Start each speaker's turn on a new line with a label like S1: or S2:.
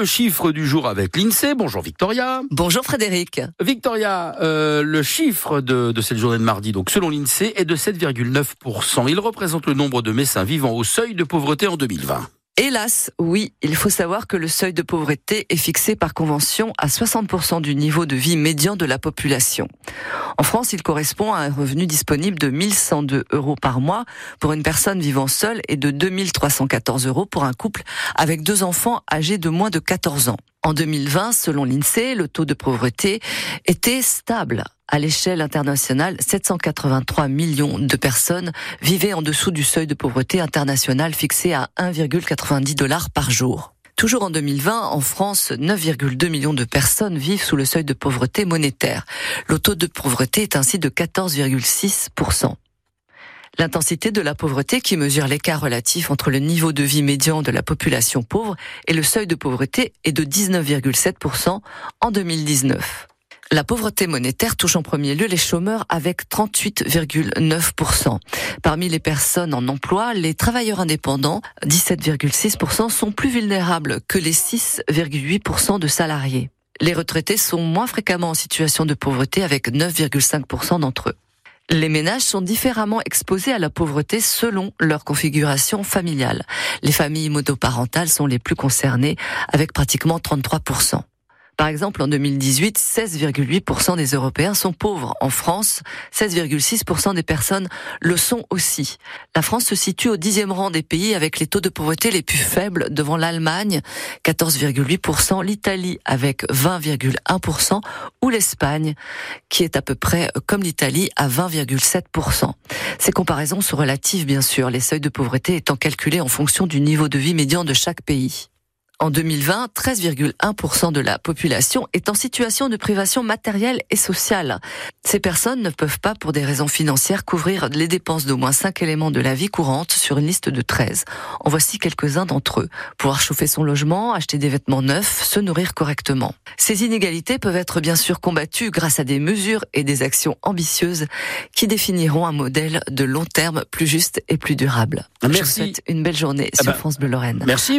S1: le chiffre du jour avec l'INSEE. Bonjour Victoria.
S2: Bonjour Frédéric.
S1: Victoria, euh, le chiffre de, de cette journée de mardi, donc selon l'INSEE, est de 7,9%. Il représente le nombre de Messins vivant au seuil de pauvreté en 2020.
S2: Hélas, oui, il faut savoir que le seuil de pauvreté est fixé par convention à 60% du niveau de vie médian de la population. En France, il correspond à un revenu disponible de 1102 euros par mois pour une personne vivant seule et de 2314 euros pour un couple avec deux enfants âgés de moins de 14 ans. En 2020, selon l'INSEE, le taux de pauvreté était stable. À l'échelle internationale, 783 millions de personnes vivaient en dessous du seuil de pauvreté international fixé à 1,90 dollars par jour. Toujours en 2020, en France, 9,2 millions de personnes vivent sous le seuil de pauvreté monétaire. Le taux de pauvreté est ainsi de 14,6%. L'intensité de la pauvreté qui mesure l'écart relatif entre le niveau de vie médian de la population pauvre et le seuil de pauvreté est de 19,7% en 2019. La pauvreté monétaire touche en premier lieu les chômeurs avec 38,9%. Parmi les personnes en emploi, les travailleurs indépendants, 17,6%, sont plus vulnérables que les 6,8% de salariés. Les retraités sont moins fréquemment en situation de pauvreté avec 9,5% d'entre eux. Les ménages sont différemment exposés à la pauvreté selon leur configuration familiale. Les familles monoparentales sont les plus concernées avec pratiquement 33%. Par exemple, en 2018, 16,8% des Européens sont pauvres. En France, 16,6% des personnes le sont aussi. La France se situe au dixième rang des pays avec les taux de pauvreté les plus faibles devant l'Allemagne, 14,8%, l'Italie avec 20,1% ou l'Espagne qui est à peu près comme l'Italie à 20,7%. Ces comparaisons sont relatives bien sûr, les seuils de pauvreté étant calculés en fonction du niveau de vie médian de chaque pays. En 2020, 13,1% de la population est en situation de privation matérielle et sociale. Ces personnes ne peuvent pas, pour des raisons financières, couvrir les dépenses d'au moins 5 éléments de la vie courante sur une liste de 13. En voici quelques-uns d'entre eux. Pouvoir chauffer son logement, acheter des vêtements neufs, se nourrir correctement. Ces inégalités peuvent être bien sûr combattues grâce à des mesures et des actions ambitieuses qui définiront un modèle de long terme plus juste et plus durable.
S1: Merci.
S2: Je vous souhaite une belle journée
S1: Ah
S2: sur
S1: bah,
S2: France Bleu Lorraine.
S1: Merci.